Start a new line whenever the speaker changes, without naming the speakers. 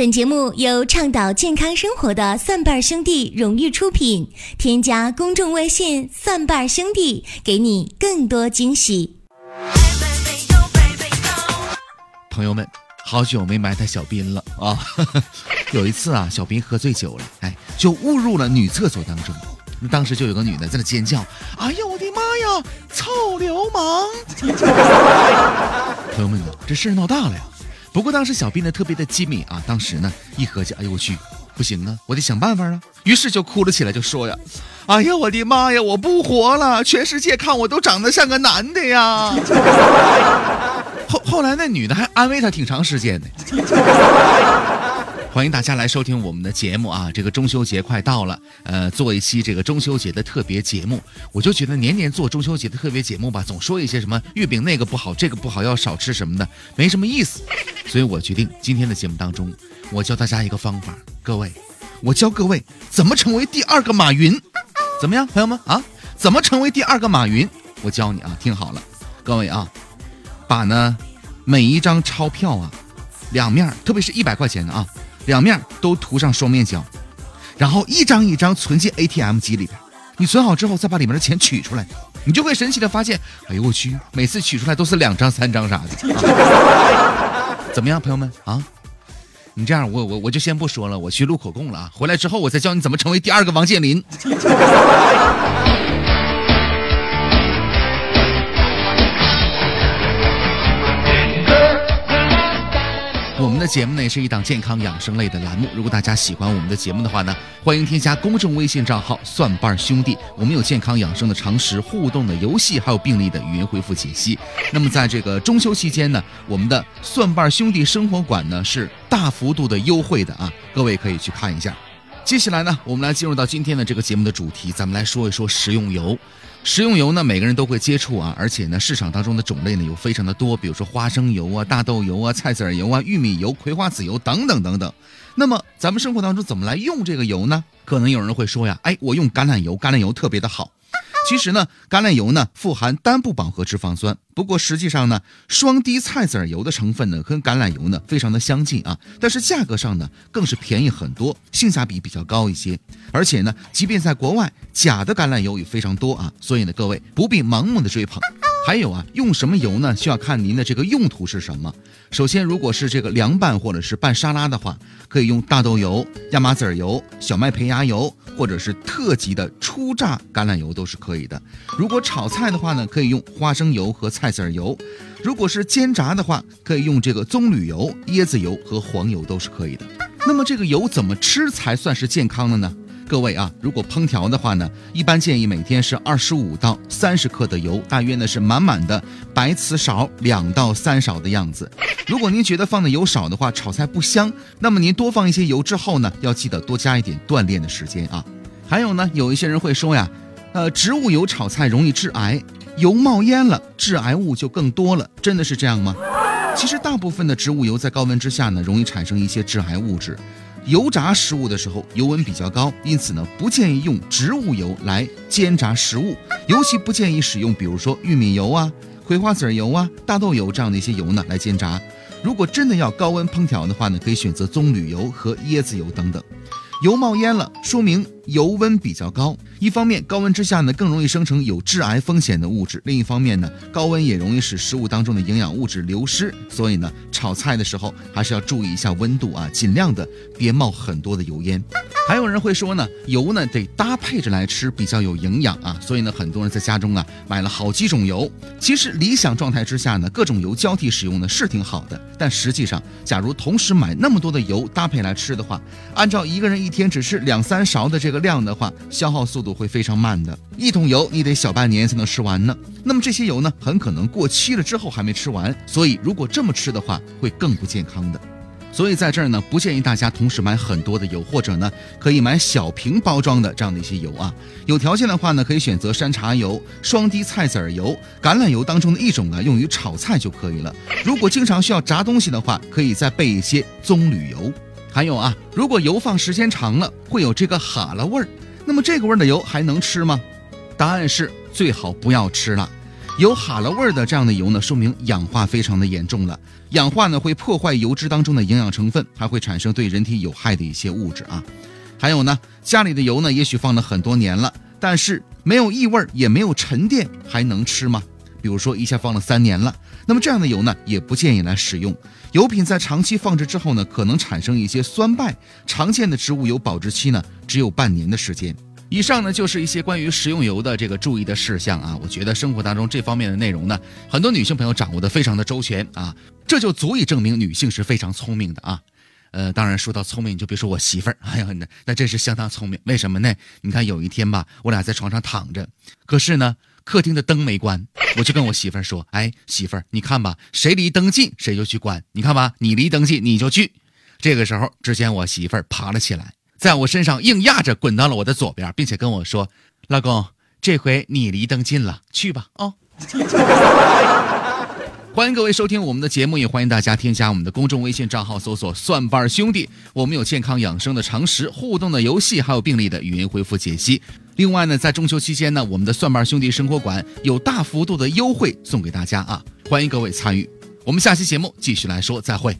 本节目由倡导健康生活的蒜瓣兄弟荣誉出品。添加公众微信“蒜瓣兄弟”，给你更多惊喜。
朋友们，好久没埋汰小斌了啊！有一次啊，小斌喝醉酒了，哎，就误入了女厕所当中。当时就有个女的在那尖叫：“哎呀，我的妈呀，臭流氓！” 朋友们，这事闹大了呀。不过当时小斌呢特别的机敏啊，当时呢一合计，哎呦我去，不行啊，我得想办法啊。于是就哭了起来，就说呀：“哎呀，我的妈呀，我不活了！全世界看我都长得像个男的呀。”后后来那女的还安慰他挺长时间的。欢迎大家来收听我们的节目啊！这个中秋节快到了，呃，做一期这个中秋节的特别节目。我就觉得年年做中秋节的特别节目吧，总说一些什么月饼那个不好，这个不好，要少吃什么的，没什么意思。所以我决定今天的节目当中，我教大家一个方法，各位，我教各位怎么成为第二个马云，怎么样，朋友们啊？怎么成为第二个马云？我教你啊，听好了，各位啊，把呢每一张钞票啊，两面，特别是一百块钱的啊。两面都涂上双面胶，然后一张一张存进 ATM 机里边。你存好之后，再把里面的钱取出来，你就会神奇的发现，哎呦我去，每次取出来都是两张、三张啥的。怎么样，朋友们啊？你这样，我我我就先不说了，我去录口供了啊。回来之后，我再教你怎么成为第二个王健林。我们的节目呢是一档健康养生类的栏目。如果大家喜欢我们的节目的话呢，欢迎添加公众微信账号“蒜瓣兄弟”。我们有健康养生的常识、互动的游戏，还有病例的语音回复解析。那么在这个中秋期间呢，我们的蒜瓣兄弟生活馆呢是大幅度的优惠的啊，各位可以去看一下。接下来呢，我们来进入到今天的这个节目的主题，咱们来说一说食用油。食用油呢，每个人都会接触啊，而且呢，市场当中的种类呢有非常的多，比如说花生油啊、大豆油啊、菜籽油啊、玉米油、葵花籽油等等等等。那么咱们生活当中怎么来用这个油呢？可能有人会说呀，哎，我用橄榄油，橄榄油特别的好。其实呢，橄榄油呢富含单不饱和脂肪酸，不过实际上呢，双低菜籽油的成分呢跟橄榄油呢非常的相近啊，但是价格上呢更是便宜很多，性价比比较高一些。而且呢，即便在国外，假的橄榄油也非常多啊，所以呢，各位不必盲目的追捧。还有啊，用什么油呢？需要看您的这个用途是什么。首先，如果是这个凉拌或者是拌沙拉的话，可以用大豆油、亚麻籽油、小麦胚芽油，或者是特级的初榨橄榄油都是可以的。如果炒菜的话呢，可以用花生油和菜籽油。如果是煎炸的话，可以用这个棕榈油、椰子油和黄油都是可以的。那么这个油怎么吃才算是健康的呢？各位啊，如果烹调的话呢，一般建议每天是二十五到三十克的油，大约呢是满满的白瓷勺两到三勺的样子。如果您觉得放的油少的话，炒菜不香，那么您多放一些油之后呢，要记得多加一点锻炼的时间啊。还有呢，有一些人会说呀，呃，植物油炒菜容易致癌，油冒烟了，致癌物就更多了，真的是这样吗？其实大部分的植物油在高温之下呢，容易产生一些致癌物质。油炸食物的时候，油温比较高，因此呢，不建议用植物油来煎炸食物，尤其不建议使用，比如说玉米油啊、葵花籽油啊、大豆油这样的一些油呢来煎炸。如果真的要高温烹调的话呢，可以选择棕榈油和椰子油等等。油冒烟了，说明油温比较高。一方面，高温之下呢更容易生成有致癌风险的物质；另一方面呢，高温也容易使食物当中的营养物质流失。所以呢，炒菜的时候还是要注意一下温度啊，尽量的别冒很多的油烟。还有人会说呢，油呢得搭配着来吃，比较有营养啊。所以呢，很多人在家中啊买了好几种油。其实理想状态之下呢，各种油交替使用呢是挺好的。但实际上，假如同时买那么多的油搭配来吃的话，按照一个人一天只吃两三勺的这个量的话，消耗速度会非常慢的。一桶油你得小半年才能吃完呢。那么这些油呢，很可能过期了之后还没吃完。所以如果这么吃的话，会更不健康的。所以在这儿呢，不建议大家同时买很多的油，或者呢，可以买小瓶包装的这样的一些油啊。有条件的话呢，可以选择山茶油、双低菜籽油、橄榄油当中的一种啊，用于炒菜就可以了。如果经常需要炸东西的话，可以再备一些棕榈油。还有啊，如果油放时间长了，会有这个哈喇味儿，那么这个味儿的油还能吃吗？答案是最好不要吃了。有哈喇味儿的这样的油呢，说明氧化非常的严重了。氧化呢会破坏油脂当中的营养成分，还会产生对人体有害的一些物质啊。还有呢，家里的油呢，也许放了很多年了，但是没有异味儿，也没有沉淀，还能吃吗？比如说一下放了三年了，那么这样的油呢，也不建议来使用。油品在长期放置之后呢，可能产生一些酸败。常见的植物油保质期呢，只有半年的时间。以上呢就是一些关于食用油的这个注意的事项啊，我觉得生活当中这方面的内容呢，很多女性朋友掌握的非常的周全啊，这就足以证明女性是非常聪明的啊。呃，当然说到聪明，你就别说我媳妇儿，哎呀，那那真是相当聪明。为什么呢？你看有一天吧，我俩在床上躺着，可是呢，客厅的灯没关，我就跟我媳妇儿说：“ 哎，媳妇儿，你看吧，谁离灯近谁就去关，你看吧，你离灯近你就去。”这个时候，只见我媳妇儿爬了起来。在我身上硬压着滚到了我的左边，并且跟我说：“老公，这回你离灯近了，去吧。”哦，欢迎各位收听我们的节目，也欢迎大家添加我们的公众微信账号，搜索“蒜瓣兄弟”。我们有健康养生的常识、互动的游戏，还有病例的语音回复解析。另外呢，在中秋期间呢，我们的蒜瓣兄弟生活馆有大幅度的优惠送给大家啊，欢迎各位参与。我们下期节目继续来说，再会。